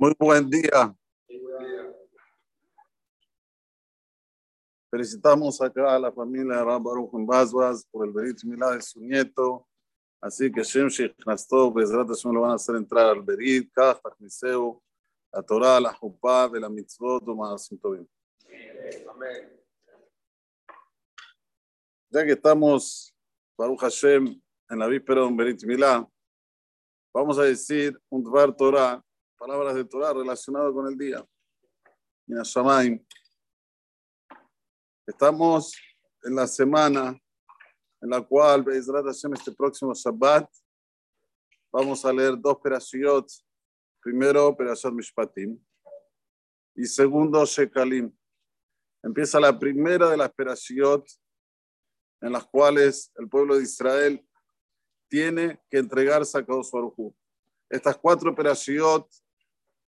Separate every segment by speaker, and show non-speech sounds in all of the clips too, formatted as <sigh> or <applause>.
Speaker 1: Muy buen día. Felicitamos acá a la familia de Baruch en Basbas por el Berit Milá de su nieto. Así que Shem Sheikh Nastov, Bezrat Hashem lo van a hacer entrar al Berit, Kaj, Tachniseu, la Torah, la Jupá, de la Mitzvot, Umasim Tovim. Amén. Ya que estamos, Baruch Hashem, en la víspera de un Berit Milá, vamos a decir un Dvar Torah, palabras de Torah relacionadas con el día. Estamos en la semana en la cual, este próximo Shabbat, vamos a leer dos perashiot. Primero, Perashat Mishpatim. Y segundo, Shekalim. Empieza la primera de las perashiot en las cuales el pueblo de Israel tiene que entregarse a Kadosh Baruj Estas cuatro perashiot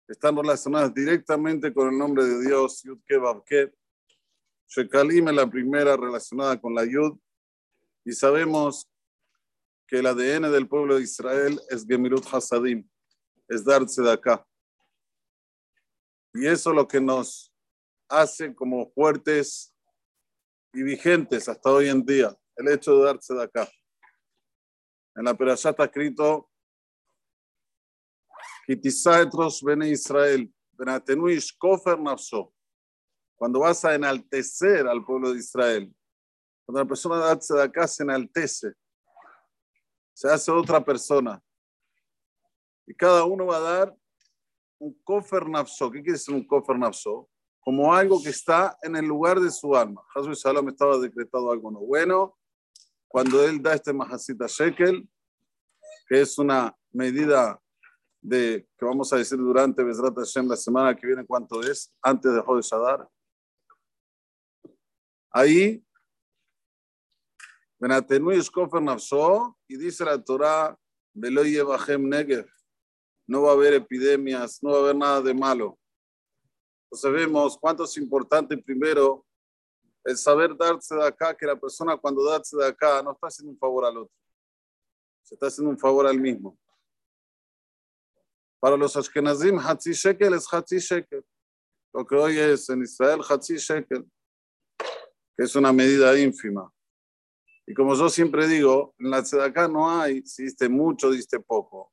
Speaker 1: están relacionadas directamente con el nombre de Dios, Yud Ke Shekalim es la primera relacionada con la Yud, y sabemos que el ADN del pueblo de Israel es Gemirut Hasadim, es darse de acá. Y eso es lo que nos hace como fuertes y vigentes hasta hoy en día, el hecho de darse de acá. En la Perashá está escrito Bene Israel, Kofer Cuando vas a enaltecer al pueblo de Israel, cuando la persona de acá se enaltece, se hace otra persona. Y cada uno va a dar un kofer nafso. ¿Qué quiere decir un kofer nafso? Como algo que está en el lugar de su alma. Jesús Salam estaba decretado algo no bueno. Cuando él da este majasita shekel, que es una medida de que vamos a decir durante Bezrat Hashem la semana que viene cuánto es, antes de Jode Shadar. Ahí y dice la Torah, Negev, no va a haber epidemias, no va a haber nada de malo. Entonces vemos cuánto es importante primero el saber darse de acá, que la persona cuando darse de acá no está haciendo un favor al otro, se está haciendo un favor al mismo. Para los Ashkenazim, Hatzi Shekel es Hatzi Shekel. Lo que hoy es en Israel, Hatzi Shekel, que es una medida ínfima. Y como yo siempre digo, en la acá no hay si diste mucho, diste poco.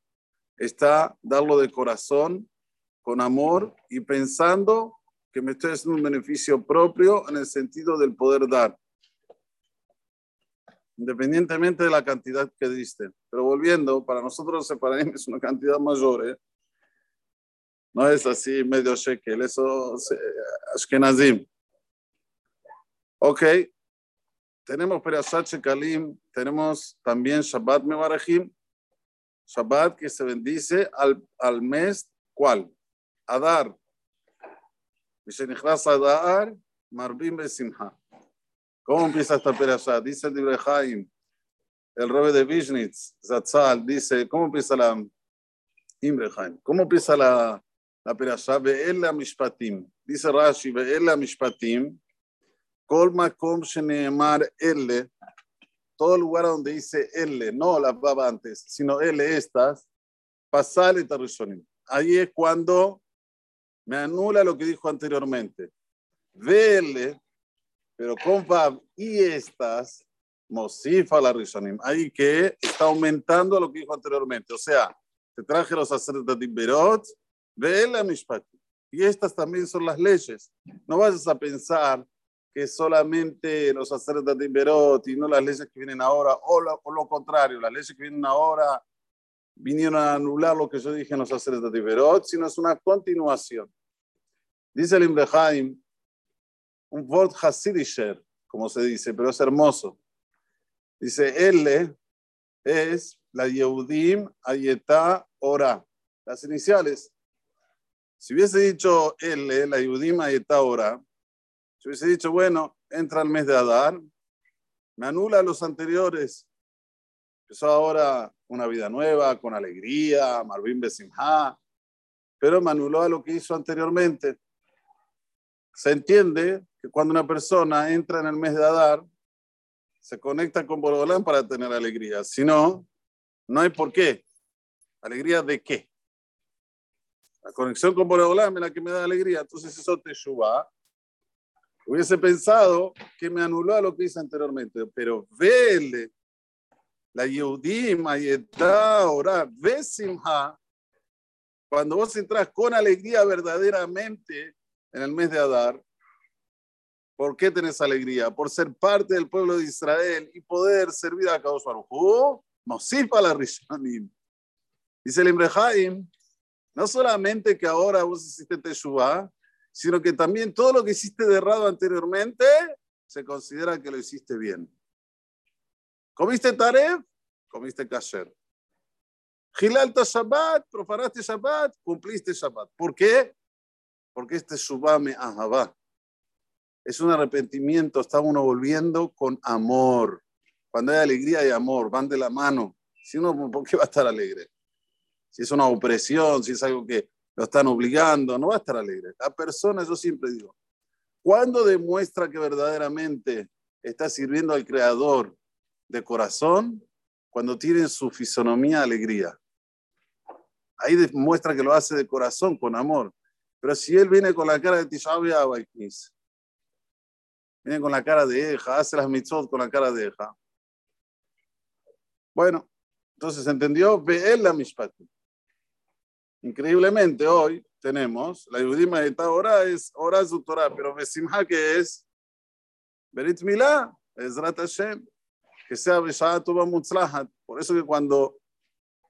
Speaker 1: Está darlo de corazón, con amor y pensando que me estoy haciendo un beneficio propio en el sentido del poder dar. Independientemente de la cantidad que diste. Pero volviendo, para nosotros separar es una cantidad mayor. ¿eh? No es así medio shekel, eso es Ashkenazim. Ok, tenemos Perashat Kalim, tenemos también Shabbat Mevarahim, Shabbat que se bendice al, al mes, ¿cuál? Adar. Adar, Marbim Besimha. ¿Cómo empieza esta Perashat? Dice el Ibrahim, el Rebe de Vishnitz, Zatzal, dice, ¿cómo empieza la Imrehaim? ¿Cómo empieza la, la Perashat? Ve'ela Mishpatim. Dice Rashi, Ve'ela Mishpatim Colma com Sheneemar L, todo lugar donde dice L, no la baba antes, sino L estas, pasale tarishonim. Ahí es cuando me anula lo que dijo anteriormente. VL, pero con Vav y estas, Mosifa la Rishonim. Ahí que está aumentando lo que dijo anteriormente. O sea, te traje los sacerdotes de Berot, VL Mishpati. Y estas también son las leyes. No vayas a pensar que solamente los sacerdotes de Iberot y no las leyes que vienen ahora, o lo, lo, contrario, las leyes que vienen ahora vinieron a anular lo que yo dije en los sacerdotes de Iberot, sino es una continuación. Dice el Imrehaim, un word hasidisher, como se dice, pero es hermoso. Dice, L es la Yehudim Ayeta Ora, las iniciales. Si hubiese dicho L, la Yehudim Ayeta Ora, si hubiese dicho, bueno, entra el mes de Adar, me anula los anteriores. Empezó ahora una vida nueva, con alegría, Marvin Besimha, pero me anuló a lo que hizo anteriormente. Se entiende que cuando una persona entra en el mes de Adar, se conecta con Borolán para tener alegría. Si no, no hay por qué. ¿Alegría de qué? La conexión con Boreolam es la que me da alegría. Entonces eso te suba. Hubiese pensado que me anuló a lo que hice anteriormente, pero vele, la Yehudim, Ayetá, ahora, ve Simha, cuando vos entras con alegría verdaderamente en el mes de Adar, ¿por qué tenés alegría? Por ser parte del pueblo de Israel y poder servir a Kadosh Baruj Mosifa la Rishonim. Dice el Imrehaim, no solamente que ahora vos hiciste Teshuvah, sino que también todo lo que hiciste de errado anteriormente se considera que lo hiciste bien. ¿Comiste Taref? Comiste Kasher. Gilalta Shabbat, profanaste Shabbat, cumpliste Shabbat. ¿Por qué? Porque este Shubá me ahabá. Es un arrepentimiento, está uno volviendo con amor. Cuando hay alegría y amor, van de la mano. Si uno, ¿por qué va a estar alegre? Si es una opresión, si es algo que lo están obligando, no va a estar alegre. La persona, yo siempre digo, cuando demuestra que verdaderamente está sirviendo al Creador de corazón, cuando tiene su fisonomía alegría. Ahí demuestra que lo hace de corazón, con amor. Pero si él viene con la cara de Tisha viene con la cara de Eja, hace las mitzvot con la cara de Eja. Bueno, entonces entendió, ve él la mishpatim. Increíblemente hoy tenemos, la Yudima de ahora es hora su Torah, pero Besimha que es Berit Milá, Ezrat Hashem, que sea Beshah Tuba Mutzlahat. Por eso que cuando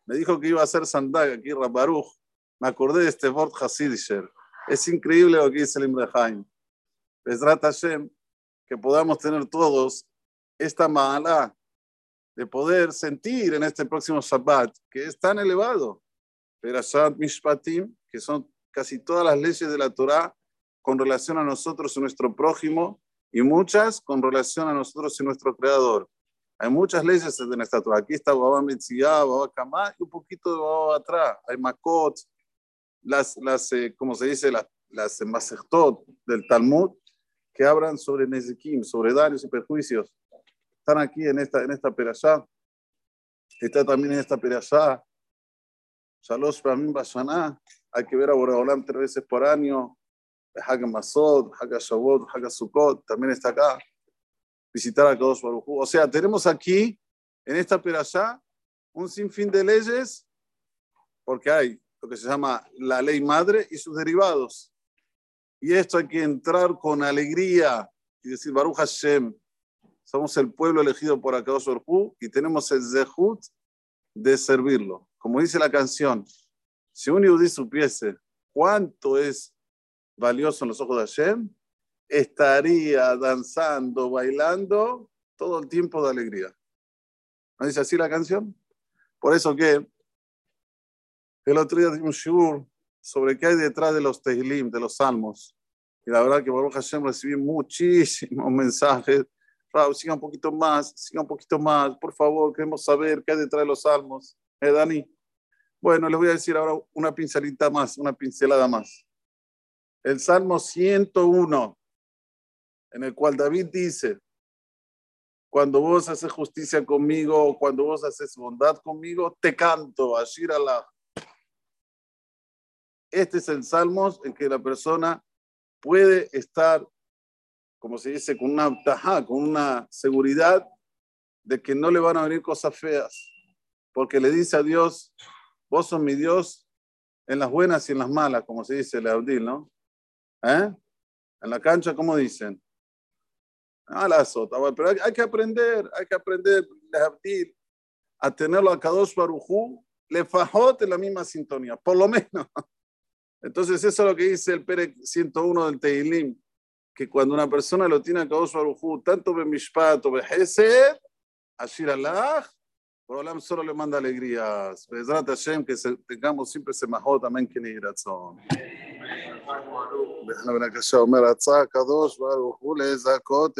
Speaker 1: me dijo que iba a hacer Sandag aquí, Rabbaruch, me acordé de este Vort Hasidisher. Es increíble lo que dice el Imrehaim. Ezrat Hashem, que podamos tener todos esta mala de poder sentir en este próximo Shabbat, que es tan elevado Perashat Mishpatim, que son casi todas las leyes de la Torah con relación a nosotros y nuestro prójimo, y muchas con relación a nosotros y nuestro Creador. Hay muchas leyes en esta Torah. Aquí está Baba Metziyah, Baba Kamá, y un poquito de Baba atrás. Hay Makot, las, las eh, como se dice, las, las del Talmud, que hablan sobre Nezikim, sobre daños y perjuicios. Están aquí en esta, en esta perashá. Está también en esta perashá Shalosh Pamim Bashaná, hay que ver a Boreolam tres veces por año. Hag Masod, Hag Shabot, Hag Sukkot, también está acá. Visitar a Kadosh O sea, tenemos aquí, en esta perashá, un sinfín de leyes, porque hay lo que se llama la ley madre y sus derivados. Y esto hay que entrar con alegría y decir, Baruch Hashem, somos el pueblo elegido por Akadosh y tenemos el zehut de servirlo. Como dice la canción, si un yudí supiese cuánto es valioso en los ojos de Hashem, estaría danzando, bailando todo el tiempo de alegría. ¿No dice así la canción? Por eso que el otro día dimos un shur sobre qué hay detrás de los Tehillim, de los salmos. Y la verdad que Baruch Hashem recibí muchísimos <laughs> mensajes. Raúl, siga un poquito más, siga un poquito más, por favor, queremos saber qué hay detrás de los salmos. ¿Eh, Dani? Bueno, les voy a decir ahora una pincelita más, una pincelada más. El Salmo 101, en el cual David dice, cuando vos haces justicia conmigo, cuando vos haces bondad conmigo, te canto, Ashir Allah. Este es el Salmo en que la persona puede estar, como se dice, con una con una seguridad de que no le van a venir cosas feas porque le dice a Dios, vos sos mi Dios en las buenas y en las malas, como se dice el Audil, ¿no? ¿Eh? En la cancha, ¿cómo dicen? Ah, la sota, pero hay, que aprender, hay que aprender a tenerlo a Kadosh Barujú, le fajote la misma sintonía, por lo menos. <laughs> Entonces, eso es lo que dice el Pere 101 del Teilim, que cuando una persona lo tiene a Kadosh Barujú, tanto Bemishpat o Behesed, Ashir Allah, Olam solo le manda alegrías. Bezrat Hashem, que tengamos siempre ese majot, amén, que ni razón. אומר הקשה, אומר, רצה הקדוש ברוך הוא לזכות